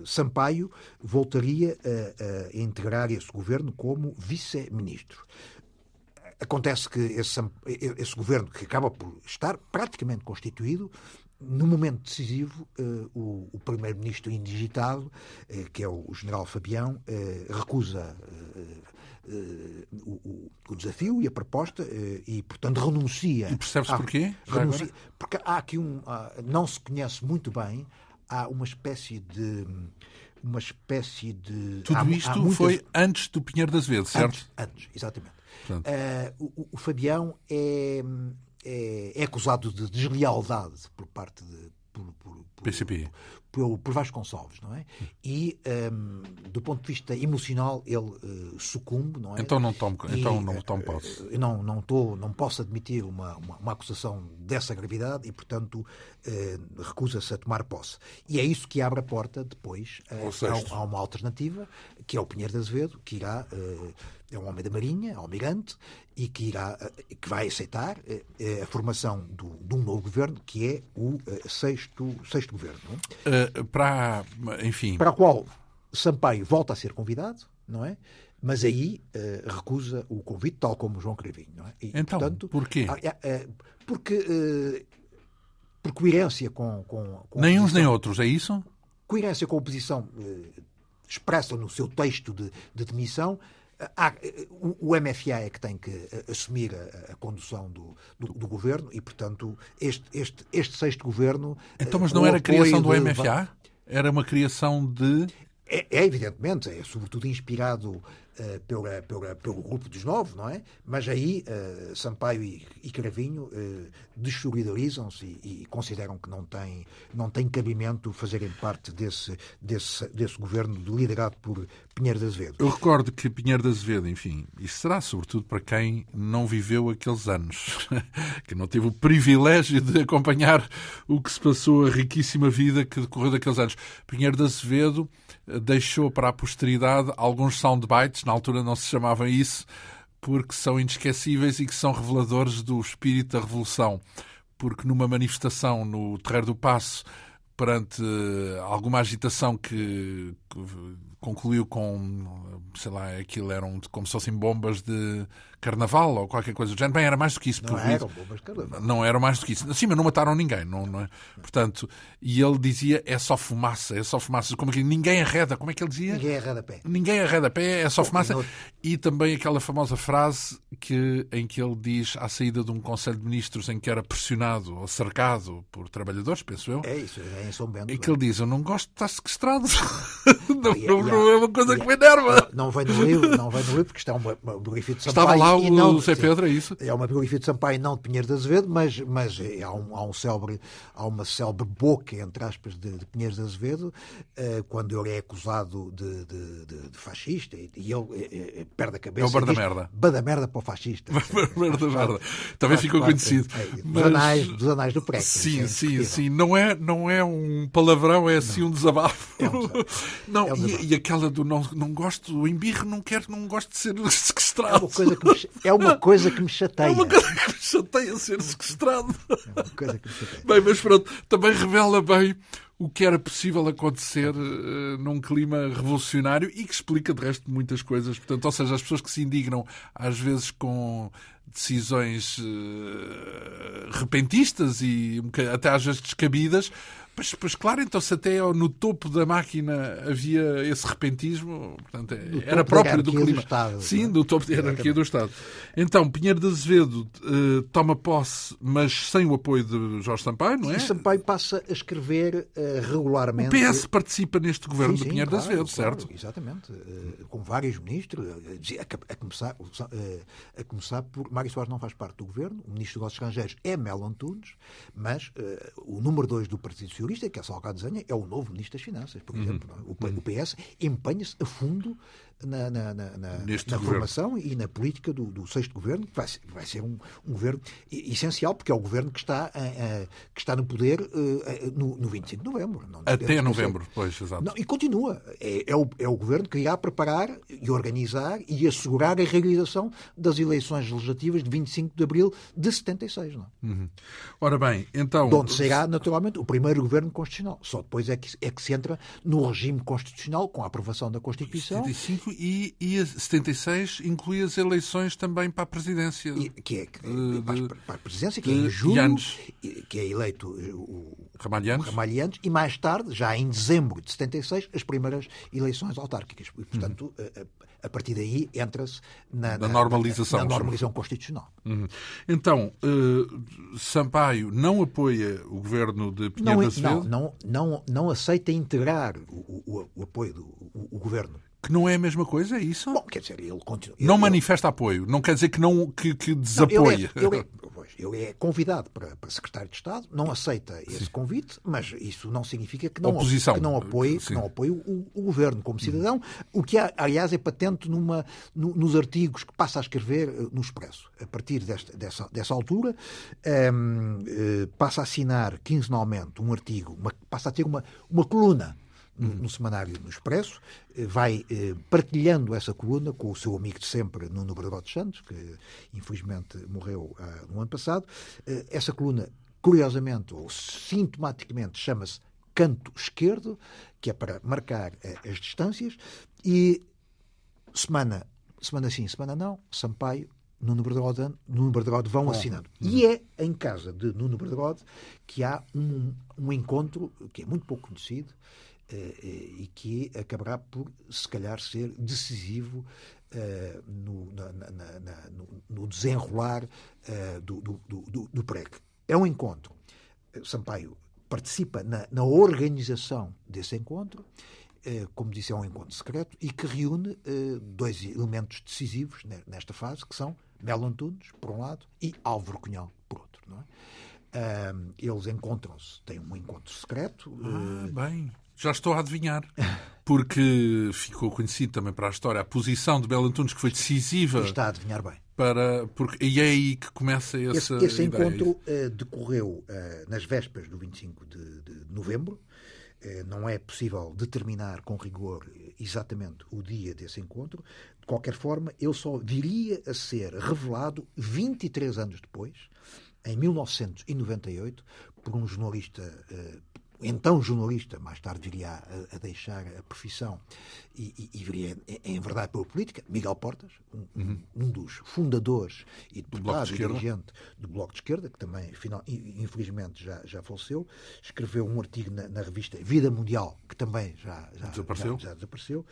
Sampaio voltaria a integrar esse governo como vice-ministro. Acontece que esse, esse governo, que acaba por estar praticamente constituído, no momento decisivo, uh, o, o primeiro-ministro indigitado, uh, que é o, o general Fabião, uh, recusa o, o, desafio e a proposta e, portanto, renuncia. E percebe-se porquê? Renuncia, porque há aqui um. não se conhece muito bem, há uma espécie de uma espécie de. Tudo há, isto há muitas... foi antes do Pinheiro das Vezes, certo? Antes, antes exatamente. Uh, o, o, Fabião é, é, é, acusado de deslealdade por parte de. Por, por, por, PCP. Por, por Vasconcelos, não é? E, um, do ponto de vista emocional, ele uh, sucumbe, não é? Então não tomo, e, então não tomo posse. Uh, não, não, tô, não posso admitir uma, uma, uma acusação dessa gravidade e, portanto, recusa-se a tomar posse. E é isso que abre a porta depois a, a, uma alternativa, que é o Pinheiro de Azevedo, que irá é um homem da Marinha, almirante, e que, irá, eh, que vai aceitar eh, a formação do, de um novo governo, que é o eh, sexto, sexto governo. Uh, para, enfim... Para o qual Sampaio volta a ser convidado, não é? Mas aí uh, recusa o convite, tal como João Cravinho. Não é? E, então, portanto, porquê? Uh, porque, uh, por coerência com... com, com nem uns nem outros, é isso? Coerência com a oposição expressa no seu texto de, de demissão, Há, o, MFA é que tem que eh, assumir a, a condução do, do, do, governo e, portanto, este, este, este sexto governo. Então, mas não era a criação do MFA? Era uma criação de. É, é, evidentemente, é sobretudo inspirado uh, pela, pela, pelo grupo dos novos, não é? Mas aí uh, Sampaio e, e Cravinho uh, desolidarizam-se e, e, consideram que não tem, não tem cabimento fazerem parte desse, desse, desse governo liderado por Pinheiro de Azevedo. Eu recordo que Pinheiro de Azevedo, enfim, isto será sobretudo para quem não viveu aqueles anos, [LAUGHS] que não teve o privilégio de acompanhar o que se passou, a riquíssima vida que decorreu daqueles anos. Pinheiro de Azevedo deixou para a posteridade alguns soundbites, na altura não se chamava isso, porque são inesquecíveis e que são reveladores do espírito da revolução. Porque numa manifestação no Terreiro do Passo, perante alguma agitação que concluiu com, sei lá, aquilo eram como se fossem bombas de carnaval ou qualquer coisa do género. Bem, era mais do que isso. Não eram bombas carnaval. Não eram mais do que isso. Sim, mas não mataram ninguém. Não, não é? Portanto, e ele dizia, é só fumaça, é só fumaça. Como é que ninguém arreda, como é que ele dizia? Ninguém arreda pé. Ninguém arreda pé, é só fumaça. E também aquela famosa frase que, em que ele diz, à saída de um Conselho de Ministros em que era pressionado ou cercado por trabalhadores, penso eu. É isso, é em São Bento. E que ele diz, eu não gosto de estar sequestrado. não, não, [LAUGHS] não, é uma coisa que me enerva. Não, vem no livro, não vem no livro, porque está é uma, uma biografia de Sampaio. Estava lá lá o não, Zé Pedro, é isso? É uma biografia de Sampaio, não de Pinheiro de Azevedo, mas, mas há, um, há, um célebre, há uma célebre boca, entre aspas, de, de Pinheiro de Azevedo, uh, quando ele é acusado de, de, de, fascista e, e ele é, é, perde a cabeça. É o bar da merda. Bar da merda para o fascista. [LAUGHS] bar da merda. Também ficou conhecido. É, dos, mas... anais, dos anais do pré. Sim, sim, sim. Não é, não é um palavrão, é assim um desabafo. É um desabafo. Não, é um desabafo. E, e, aquela do não, não gosto, o embirro não quero, não gosto de ser sequestrado. [LAUGHS] É uma coisa que me, é uma coisa que me chateia. É uma coisa que me chateia ser sequestrado. É uma coisa que me chateia. Bem, mas pronto, também revela bem o que era possível acontecer uh, num clima revolucionário e que explica, de resto, muitas coisas. Portanto, ou seja, as pessoas que se indignam, às vezes com decisões uh, repentistas e até às vezes descabidas, Pois, pois claro, então se até no topo da máquina havia esse repentismo, portanto, é, era próprio do clima. Do Estado, Sim, do topo da hierarquia do Estado. Então, Pinheiro de Azevedo uh, toma posse, mas sem o apoio de Jorge Sampaio, não é? E Sampaio passa a escrever uh, regularmente. O PS participa neste governo sim, sim, de Pinheiro claro, de Azevedo, claro, certo? Exatamente. Uh, com vários ministros, a, a, começar, a começar por. Mário Soares não faz parte do governo, o ministro dos Estrangeiros é Melo Antunes, mas o número 2 do Partido Socialista, que é Salgado Zanha, é o novo Ministro das Finanças, por uhum. exemplo. É? O, o PS empenha-se a fundo na, na, na, na formação e na política do, do sexto governo, que vai, vai ser um, um, governo essencial, porque é o governo que está, uh, que está no poder uh, no, no 25 de novembro. Não, Até novembro, pois, exato. Não, e continua. É, é, o, é o governo que irá preparar e organizar e assegurar a realização das eleições legislativas de 25 de abril de 76. Não? É? Uhum. Ora bem, então. De onde será, naturalmente, o primeiro governo constitucional. Só depois é que, é que se entra no regime constitucional, com a aprovação da Constituição. 75 e, e a 76 inclui as eleições também para a presidência. E, que é, de, para, para, a presidência, que é em julho, que é eleito o Ramalhianos, e mais tarde, já em dezembro de 76, as primeiras eleições autárquicas. E, portanto, uhum. a, a, partir daí entra-se na, na, normalização, na, na normalização constitucional. Uhum. Então, uh, Sampaio não apoia o governo de Pinheiro não, da? Não, não, não, não aceita integrar o, o, o apoio do o, o governo que não é a mesma coisa, é isso? Bom, quer dizer, ele continua. Não ele, manifesta apoio, não quer dizer que, não, que, que desapoia. Não, ele, é, ele, é, [LAUGHS] ele, é, convidado para, para secretário de Estado, não aceita esse Sim. convite, mas isso não significa que não, Oposição. Que não apoie, que não apoie o, o, governo como cidadão, o que, aliás, é patente numa, no, nos artigos que passa a escrever eh, no Expresso. A partir desta, dessa, dessa altura, um, ehm, eh, passa a assinar quinzenalmente um artigo, uma, passa a ter uma, uma coluna no, no, semanário no Expresso, eh, vai eh, partilhando essa coluna com o seu amigo de sempre, Nuno Bragado Santos, que infelizmente morreu ah, no ano passado. Eh, essa coluna, curiosamente ou sintomaticamente, chama-se Canto Esquerdo, que é para marcar eh, as distâncias, e semana, semana sim, semana não, Sampaio Nuno Berderode, Nuno Berderode vão assinando. E é em casa de Nuno Berderode que há um, um encontro que é muito pouco conhecido e que acabará por, se calhar, ser decisivo eh, no, na, na, na, no, desenrolar do, do, do, do PREC. É um encontro. Sampaio participa na, na organização desse encontro como disse, é um encontro secreto e que reúne dois elementos decisivos nesta fase, que são Melo Antunes, por um lado, e Álvaro Cunhal, por outro. Não é? eles encontram-se, têm um encontro secreto. Ah, bem. Já estou a adivinhar. [LAUGHS] Porque ficou conhecido também para a história a posição de Belo Antunes, que foi decisiva. Está a adivinhar bem. Para, porque, e é aí que começa essa. Esse, esse encontro uh, decorreu uh, nas vésperas do 25 de, de novembro. Uh, não é possível determinar com rigor exatamente o dia desse encontro. De qualquer forma, ele só viria a ser revelado 23 anos depois, em 1998, por um jornalista então jornalista, mais tarde viria a, a deixar a profissão e, e, e, viria, em verdade, pela política, Miguel Portas, um, uhum. um dos fundadores e deputado e dirigente do Bloco de Esquerda, que também, final, infelizmente, já, já faleceu, escreveu um artigo na, na revista Vida Mundial, que também já, já, desapareceu. já, já desapareceu,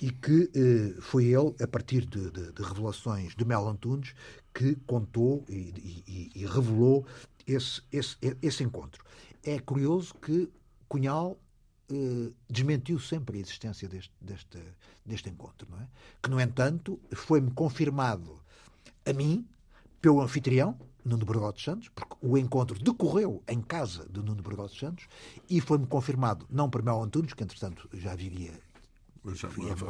e que eh, foi ele, a partir de, de, de revelações de Mel Antunes, que contou e, e revelou esse, esse, esse encontro. É curioso que Cunhal eh, desmentiu sempre a existência deste, deste, deste encontro, não é? Que, no entanto, foi-me confirmado a mim, pelo anfitrião, Nuno Bergodo Santos, porque o encontro decorreu em casa de Nuno Bergodo Santos e foi-me confirmado, não por Mel Antunes, que entretanto já viria Já- já-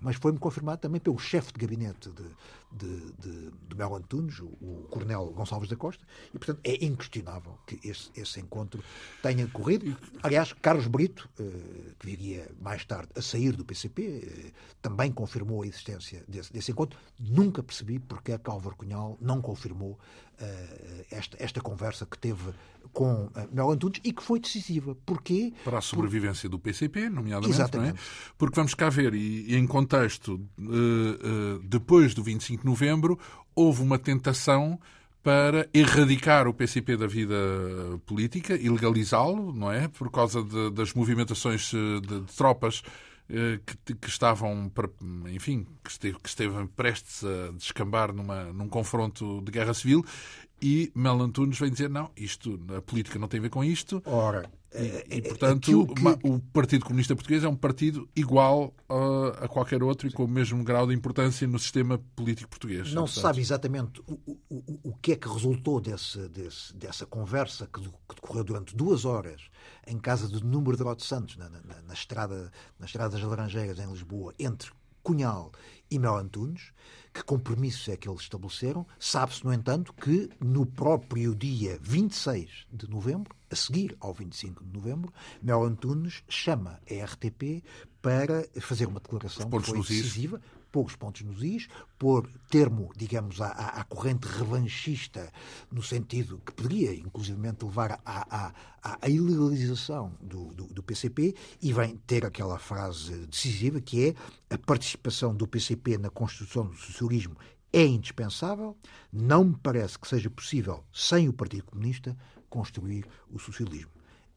mas foi-me confirmado também pelo chefe de gabinete de, de, de, de Mel Antunes, o, o coronel Gonçalves da Costa, e portanto é inquestionável que esse, esse encontro tenha decorrido. Aliás, Carlos Brito, eh, que viria mais tarde a sair do PCP, eh, também confirmou a existência desse, desse encontro. Nunca percebi porque é que Álvaro Cunhal não confirmou esta, esta conversa que teve com eh, Mel Antunes e que foi decisiva. Porquê? para a sobrevivência do PCP, nomeadamente, Exatamente. não é? Porque vamos cá ver, e, e em contexto, eh, eh, depois do 25 de novembro, houve uma tentação para erradicar o PCP da vida política e legalizá-lo, não é? Por causa de- das movimentações eh, de, de tropas eh, que, que estavam, enfim, que esteve, que esteve prestes a descambar numa, num confronto de guerra civil. E Mel Antunes vem dizer: não, isto, a política não tem a ver com isto, Ora, e, eh, portanto, aquilo que- uma- o Partido Comunista Português é um partido igual uh, a qualquer outro e com o mesmo grau de importância no sistema político português. Não se Portanto, sabe exatamente o, o, o- que é que resultou desse, desse- dessa conversa que, que decorreu durante duas horas em casa de Número de Rode Santos, na, na- na estrada, na estrada das Laranjeiras, em Lisboa, entre Cunhal e Mel Antunes. Que compromissos é que eles estabeleceram? Sabe-se, no entanto, que no próprio dia 26 de novembro, a seguir ao 25 de novembro, Mel Antunes chama a RTP para fazer uma declaração que foi decisiva, pôr os pontos nos is, pôr termo, digamos, à, à- corrente revanchista, no sentido que poderia, inclusivamente, levar à- à- à ilegalização do, do- do PCP, e vem ter aquela frase decisiva que é a participação do PCP na construção do socialismo é indispensável, não me parece que seja possível, sem o Partido Comunista, construir o socialismo.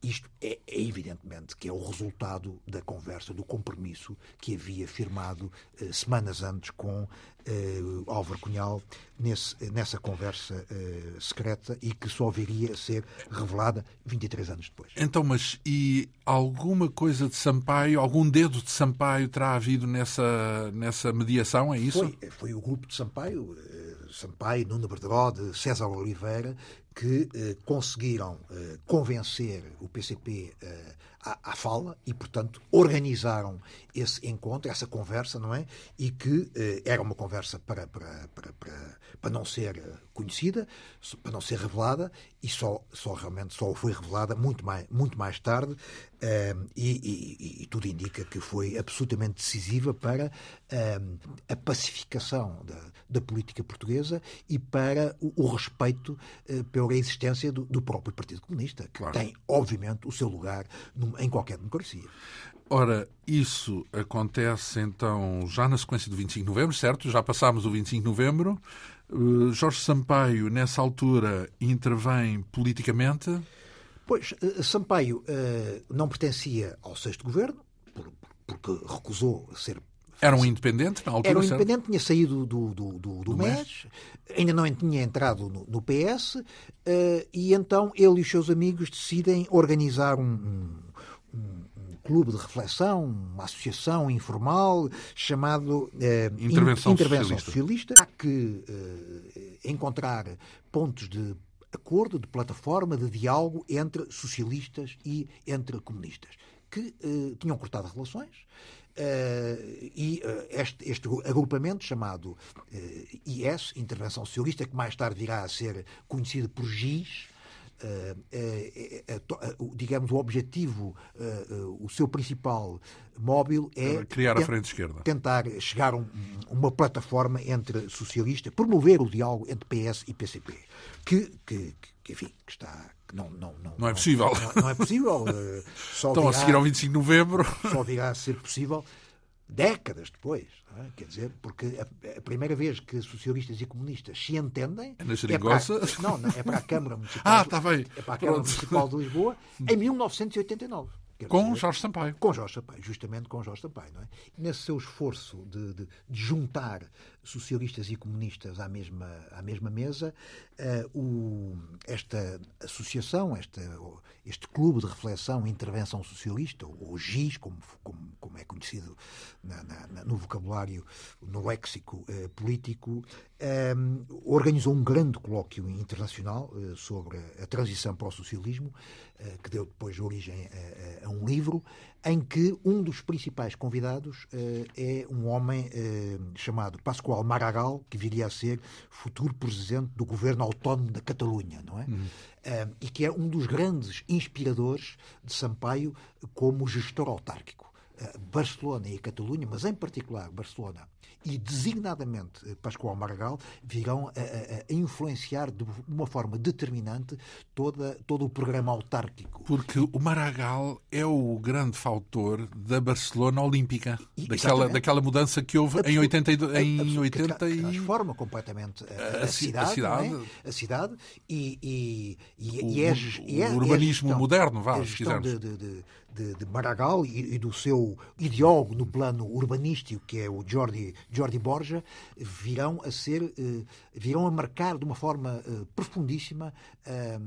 Isto é, é evidentemente que é o resultado da conversa, do compromisso que havia firmado eh, semanas antes com eh, Álvaro Cunhal nesse- nessa conversa eh, secreta e que só viria a ser revelada 23 anos depois. Então, mas e alguma coisa de Sampaio, algum dedo de Sampaio terá havido nessa, nessa mediação? É isso? Foi, foi o grupo de Sampaio, eh, Sampaio, Nuno Berderode, César Oliveira, que eh, conseguiram eh, convencer o PCP eh, à, à fala e, portanto, organizaram esse encontro, essa conversa, não é? E que eh, era uma conversa para, para, para, para, para não ser eh, conhecida, para não ser revelada e só, só realmente só foi revelada muito mais, muito mais tarde eh, e, e- e tudo indica que foi absolutamente decisiva para eh, a pacificação da, da política portuguesa e para o, o respeito eh, pela existência do, do próprio Partido Comunista, que Claro. tem, obviamente, o seu lugar num- em qualquer democracia. Ora, isso acontece então já na sequência do 25 de novembro, certo? Já passámos o 25 de novembro. Uh, Jorge Sampaio, nessa altura, intervém politicamente. Pois, eh, Sampaio eh, não pertencia ao sexto governo, por- porque recusou ser Era um independente na altura, Era um certo? independente, tinha saído do, do, do, do MES, ainda não tinha entrado no, no PS, eh, e então ele e os seus amigos decidem organizar um- um- um clube de reflexão, uma associação informal chamado eh, In- Intervenção Intervenção Socialista. Socialista. Há que eh, encontrar pontos de acordo, de plataforma, de diálogo entre socialistas e entre comunistas, que eh, tinham cortado relações. eh, e eh, este, este agrupamento chamado eh, IS, Intervenção Socialista, que mais tarde virá a ser conhecido por GIS, digamos, o objetivo, eh, eh, o seu principal móvel é criar a frente esquerda. tentar chegar a um- uma plataforma entre socialistas, promover o diálogo entre PS e PCP, que, que, que, enfim, que está não, não, não, Não é possível. Não, não é possível. eh, Só [LAUGHS] a virá- seguir ao 25 de novembro. só virá a ser possível décadas depois. é? Quer dizer, porque a, a primeira vez que socialistas e comunistas se entendem É na para, geringonça? [LAUGHS] não, não, é para a Câmara Municipal, Ah, está bem. é para a Câmara Pronto. Municipal de Lisboa em 1989. Quer Com dizer, Jorge Sampaio. com Jorge Sampaio, justamente com Jorge Sampaio. Não é? Nesse seu esforço de, de- de juntar socialistas e comunistas à mesma, à mesma mesa. Uh, o, esta associação, este clube de reflexão e intervenção socialista, ou GIS, como, como, como é conhecido na, na, no vocabulário, no léxico uh, político, um, organizou um grande colóquio internacional sobre a transição para o socialismo, que deu depois origem a, a um livro em que um dos principais convidados uh, é um homem uh, chamado Pascoal Maragall, que viria a ser futuro presidente do governo autónomo da Catalunha, não é? Uhum. Uh, e que é um dos grandes inspiradores de Sampaio como gestor autárquico. Barcelona e Catalunha, mas em particular Barcelona e designadamente eh, Pascoal Margal virão a, a, a, influenciar de uma forma determinante toda, todo o programa autárquico. Porque o Maragall é o grande fator da Barcelona Olímpica, e, daquela, daquela mudança que houve em 80, em 80 e... transforma completamente a, a cidade, a cidade, é? a cidade e, e, e, o, e é, o, é, urbanismo é gestão, moderno, vá, se quisermos. De, de, de, de Maragall e, e, do seu ideólogo no plano urbanístico, que é o Jordi, Jordi Borja, virão a ser, eh, virão a marcar de uma forma eh, profundíssima eh,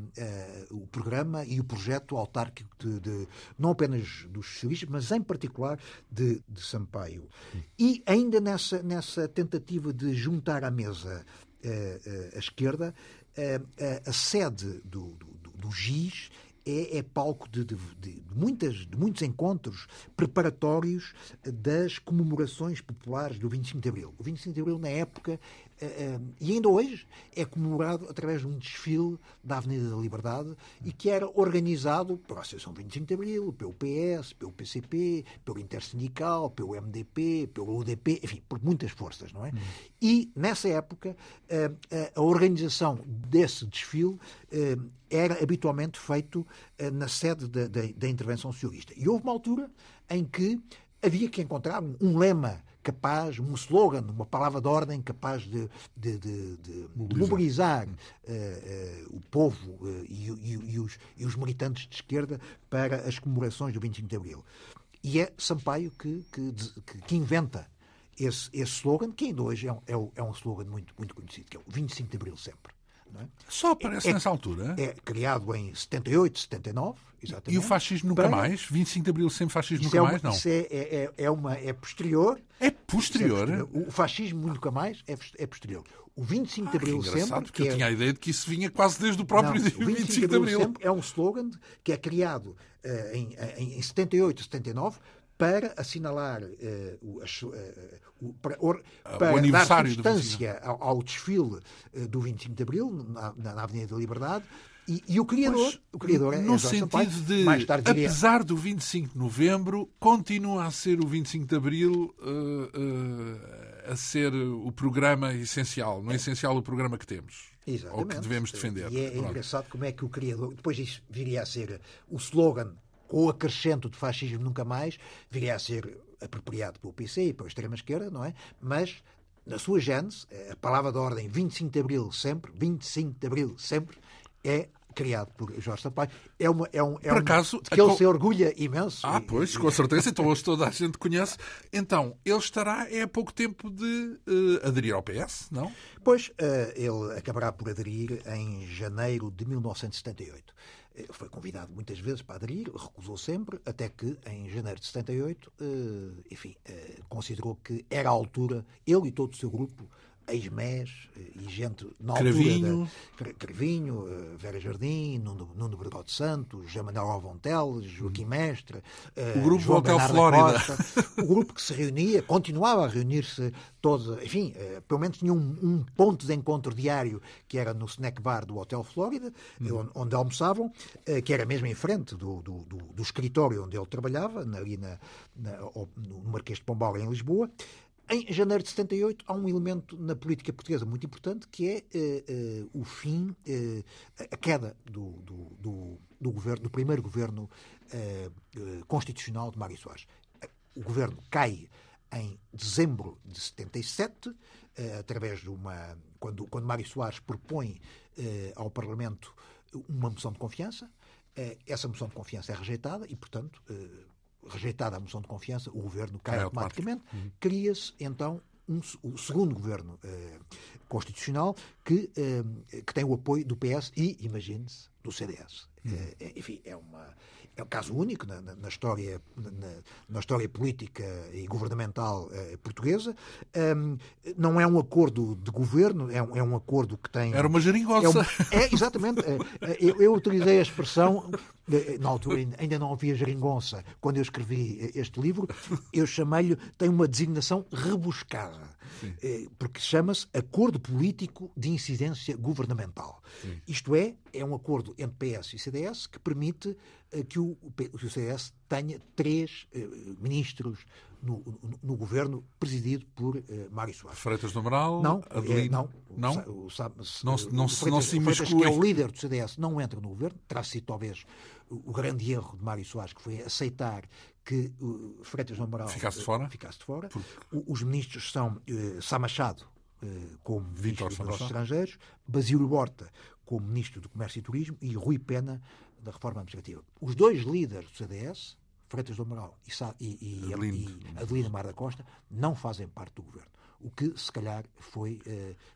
o programa e o projeto autárquico de, de, não apenas dos socialistas, mas em particular de, de Sampaio. E ainda nessa, nessa tentativa de juntar à mesa a esquerda, a sede do, do, do GIS é, é palco de, de, de, muitas, de muitos encontros preparatórios das comemorações populares do 25 de Abril. O 25 de Abril, na época, e ainda hoje é comemorado através de um desfile da Avenida da Liberdade e que era organizado pela Associação 25 de Abril, pelo PS, pelo PCP, pelo Intersindical, pelo MDP, pelo UDP, enfim, por muitas forças, não é? Hum. E nessa época eh, a organização desse desfile era habitualmente feito na sede da, da, da intervenção socialista. E houve uma altura em que havia que encontrar um lema capaz, um slogan, uma palavra de ordem capaz de, de, de, de mobilizar, uh, uh, o povo uh, e, e, e, os, e, os, militantes de esquerda para as comemorações do 25 de Abril. E é Sampaio que, que, que inventa esse, esse slogan, que ainda hoje é um, é um, é um slogan muito, muito conhecido, que é o 25 de Abril sempre. É? Só aparece é, nessa altura? É criado em 78, 79, exatamente. E o fascismo nunca para... mais? 25 de Abril sempre fascismo isso nunca é uma, mais? Não. Isso é, é, é, é, uma, é posterior. É posterior? posterior. O fascismo nunca mais é, é posterior. O 25 de ah, Abril sempre. Porque eu tinha a ideia de que isso vinha quase desde o próprio não, 25, 25 de Abril. Sempre é um slogan que é criado uh, em, em 78, 79 para assinalar uh, o, uh, o, para, or, para o dar substância ao, ao, desfile uh, do 25 de Abril na, na Avenida da Liberdade e, e, o criador, pois, o criador é no Jorge sentido Sampaio, de, mais tarde diria... apesar do 25 de Novembro, continua a ser o 25 de Abril a ser o programa essencial, no é essencial o programa que temos. Exatamente. Ou que devemos defender. E é, é engraçado como é que o criador, depois isso viria a ser o slogan ou acrescento de fascismo nunca mais, viria a ser apropriado pelo PC e pela extrema-esquerda, não é? Mas, na sua gênese, a palavra de ordem 25 de Abril sempre, 25 de Abril sempre, é criado por Jorge Sampaio. É, uma, é um. É por acaso, um, que ele se orgulha imenso. Ah, pois, com certeza. Então hoje toda a gente conhece. Então, ele estará é há pouco tempo de uh, aderir ao PS, não? Pois, uh, ele acabará por aderir em janeiro de 1978. Ele foi convidado muitas vezes para aderir, recusou sempre, até que em janeiro de 78, eh, enfim, eh, considerou que era a altura, ele e todo o seu grupo, ex-MES eh, e gente na Crevinho. altura da Crevinho, eh, Vera Jardim, Nuno, Nuno Bergote Santos, José Manuel Alvontel, Joaquim Mestre, o grupo João Hotel Flórida. Costa, o grupo que se reunia, continuava a reunir-se todo, enfim, eh, pelo menos tinha um, um, ponto de encontro diário que era no snack bar do Hotel Flórida, uhum. onde almoçavam, que era mesmo em frente do, do, do, do escritório onde ele trabalhava, ali na, na, no Marquês de Pombal, em Lisboa. Em janeiro de 78 há um elemento na política portuguesa muito importante que é uh, uh, o fim, uh, a queda do, do, do, do, governo, do primeiro governo constitucional de Mário Soares. O governo cai em dezembro de 77, através de uma. Quando, quando Mário Soares propõe ao Parlamento uma moção de confiança, essa moção de confiança é rejeitada e, portanto rejeitada a moção de confiança, o governo cai é automaticamente. Uhum. Cria-se, então, um, o segundo governo eh, constitucional que, eh, que tem o apoio do PS e, imagine-se, do CDS. Hum. Eh, enfim, é uma é um caso único na, na, na história, na, na, história política e governamental eh, portuguesa. Um, não é um acordo de governo, é um, é um acordo que tem. Era uma geringonça. É, um, é exatamente. Eu, eu, utilizei a expressão, eh, na altura ainda não havia geringonça, quando eu escrevi este livro, eu chamei-lhe, tem uma designação rebuscada. Sim. Eh, porque chama-se Acordo Político de Incidência Governamental. Sim. Isto é, é um acordo entre PS e CDS que permite eh, que o, o CDS tenha três ministros no, no, no, governo presidido por uh, Mário Soares. Freitas do Amaral? Não, Adelino, é, não. não? O, o, não, não, Freitas, não se Freitas, que é o líder do CDS, não entra no governo. Terá sido talvez o grande erro de Mário Soares, que foi aceitar que uh, Freitas do Amaral ficasse de fora. Ficasse de fora. Os ministros são uh, Sá Machado, uh, como Ministro dos Negócios Estrangeiros, Basílio Borta, como Ministro do Comércio e Turismo, e Rui Pena, da Reforma Administrativa. Os dois líderes do CDS, Freitas do Amaral e, e, e, e Adelina Mar da Costa, não fazem parte do governo. O que, se calhar, foi,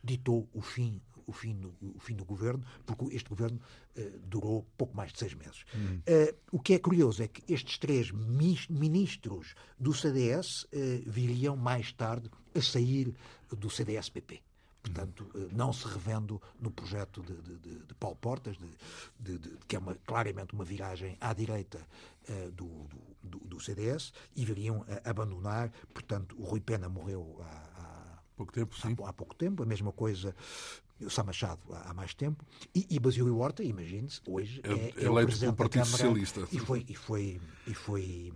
ditou o fim o fim do, o fim do governo, porque este governo uh, durou pouco mais de seis meses. Hum. Uh, o que é curioso é que estes três ministros do CDS uh, viriam mais tarde a sair do CDS-PP portanto, não se revendo no projeto de, de, de Paulo Portas, de, que é uma, claramente uma viragem à direita uh, do, do, do, CDS, e viriam a abandonar, portanto, o Rui Pena morreu há, há pouco tempo, sim. Há, há, pouco tempo, a mesma coisa o Sá Machado há, há mais tempo, e, e Basílio Horta, imagine-se, hoje é, é, é o presidente do Partido Socialista. E foi, e foi, e foi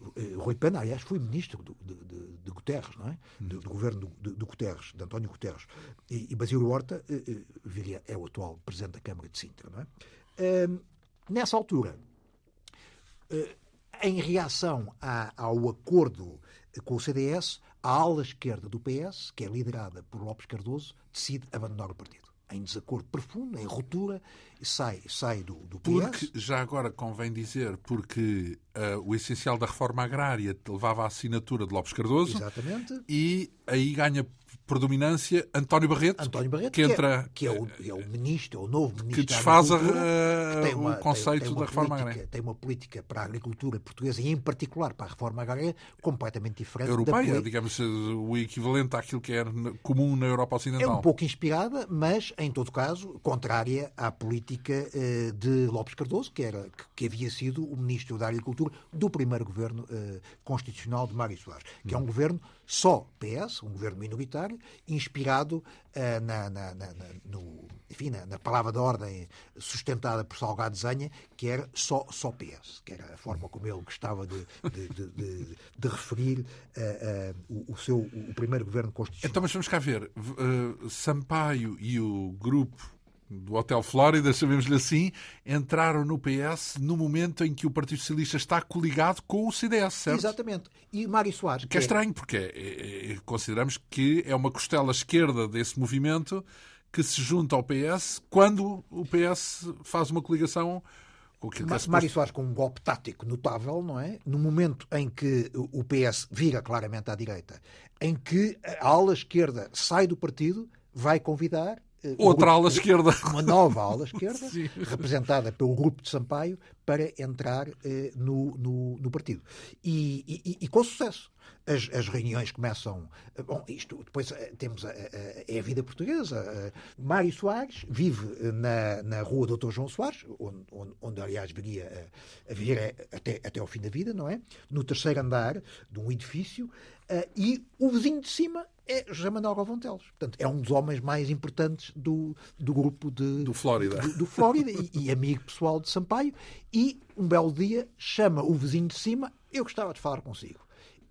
uh, Rui Pena, aliás, foi ministro do, de, de, de, Guterres, não é? Do, do governo de, de, Guterres, de António Guterres. E, e Basílio Horta uh, uh, viria, é o atual presidente da Câmara de Sintra, não é? nessa altura, em reação a, ao acordo com o CDS, a ala esquerda do PS, que é liderada por Lopes Cardoso, decide abandonar o partido. Em desacordo profundo, em ruptura, sai, sai do, do PS. Porque, já agora convém dizer, porque uh, o essencial da reforma agrária levava a assinatura de Lopes Cardoso. Exatamente. E aí ganha predominância António Barreto, António Barreto que, entra, que, é, que é, o, é o ministro, é o novo ministro que desfaz a, que uma, o conceito tem, tem da reforma política, agrária. Tem uma política para a agricultura portuguesa e, em particular, para a reforma agrária completamente diferente. Europeia, da, digamos, o equivalente àquilo que é comum na Europa Ocidental. É um pouco inspirada, mas, em todo caso, contrária à política uh, de Lopes Cardoso, que, era, que, havia sido o ministro da Agricultura do primeiro governo constitucional de Mário Soares, que é um hum. governo só PS, um governo minoritário, inspirado uh, na, na, na, no, enfim, na, palavra de ordem sustentada por Salgado Zanha, que era só, só PS, que era a forma como ele gostava de, de, de, de, referir uh, uh, o, o, seu o primeiro governo constitucional. Então, mas vamos cá ver. Sampaio e o grupo do Hotel Flórida, chamemos-lhe assim, entraram no PS no momento em que o Partido Socialista está coligado com o CDS, certo? Exatamente. E Mário Soares. Que, que é, é estranho, porque é, é, consideramos que é uma costela esquerda desse movimento que se junta ao PS quando o PS faz uma coligação com aquilo que é Mário Soares com um golpe tático notável, não é? No momento em que o PS vira claramente à direita, em que a ala esquerda sai do partido, vai convidar eh, Outra ala esquerda. [LAUGHS] Uma nova ala esquerda, representada pelo grupo de Sampaio, para entrar eh, no, no, no, partido. E, e, e, com sucesso. As, as, reuniões começam. Eh, bom, isto depois eh, temos a, a, é a vida portuguesa. Mário Soares vive na, na rua Doutor João Soares, onde, onde, onde aliás viria a, a viver até, até ao fim da vida, não é? No terceiro andar de um edifício. e o vizinho de cima é José Manuel Galvão Teles. Portanto, é um dos homens mais importantes do, do grupo de... Do Flórida. Do, do Flórida e, e, amigo pessoal de Sampaio. E, um belo dia, chama o vizinho de cima, eu gostava de falar consigo.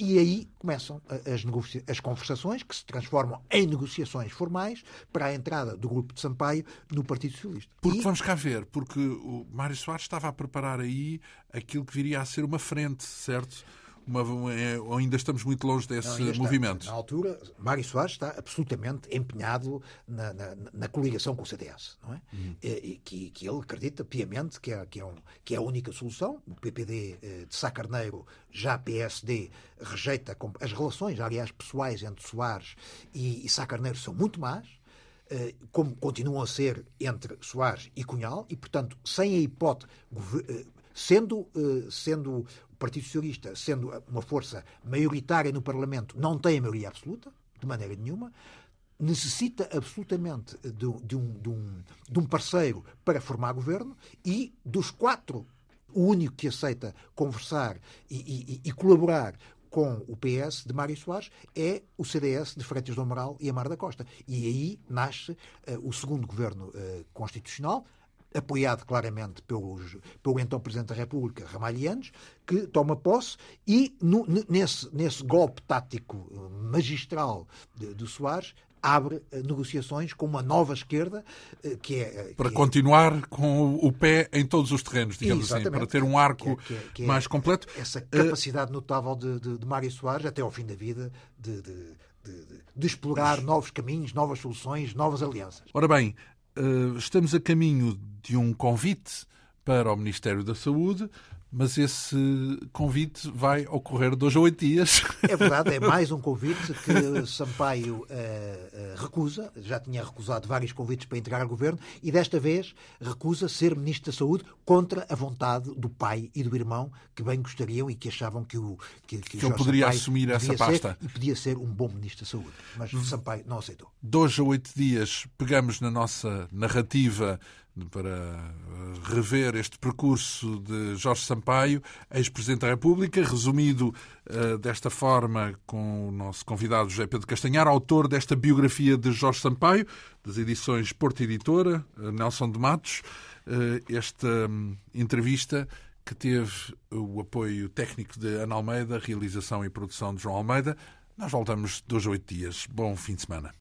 E aí começam as, as, conversações que se transformam em negociações formais para a entrada do grupo de Sampaio no Partido Socialista. Porque e... vamos cá ver, porque o Mário Soares estava a preparar aí aquilo que viria a ser uma frente, certo? Uma, uma, é, ou ainda estamos muito longe desse Não, movimento? na altura, Mário Soares está absolutamente empenhado na, na, na coligação com o CDS, não é? Uhum. E, que, que, ele acredita piamente que é, que, é um, que é a única solução. O PPD eh, de Sá Carneiro, já PSD, rejeita as relações, aliás, pessoais entre Soares e, e Sá Carneiro são muito más eh, como continuam a ser entre Soares e Cunhal, e, portanto, sem a hipótese, eh, sendo, sendo Partido Socialista, sendo uma força maioritária no Parlamento, não tem a maioria absoluta, de maneira nenhuma, necessita absolutamente de, de, um, de, um, de um parceiro para formar governo e dos quatro, o único que aceita conversar e, e, e colaborar com o PS de Mário Soares é o CDS de Freitas do Amaral e Amar da Costa. E aí nasce uh, o segundo governo uh, constitucional, apoiado claramente pelos, pelo então Presidente da República, Ramalhianos, que toma posse e no, nesse, nesse golpe tático eh, magistral de, de Soares abre eh, negociações com uma nova esquerda eh, que é para que continuar é... com o pé em todos os terrenos, digamos assim, Exatamente. assim, para ter um arco que é, que é, é mais completo. Essa capacidade notável de, de, de, Mário Soares até ao fim da vida de, de, explorar novos caminhos, novas soluções, novas alianças. Ora bem, estamos a caminho de um convite para o Ministério da Saúde mas esse convite vai ocorrer dois ou oito dias. É verdade, é [LAUGHS] mais um convite que Sampaio uh, uh, recusa. Já tinha recusado vários convites para entrar ao governo e desta vez recusa ser Ministro da Saúde contra a vontade do pai e do irmão que bem gostariam e que achavam que o que, que, que ele poderia Sampaio assumir essa pasta e podia ser um bom Ministro da Saúde. Mas Sampaio não aceitou. Dois ou oito dias pegamos na nossa narrativa para eh, rever este percurso de Jorge Sampaio, ex-presidente da República, resumido uh, desta forma com o nosso convidado José Pedro Castanhar, autor desta biografia de Jorge Sampaio, das edições Porto Editora, uh, Nelson de Matos. Esta um, entrevista que teve o apoio técnico de Ana Almeida, realização e produção de João Almeida. Nós voltamos dois a oito dias. Bom fim de semana.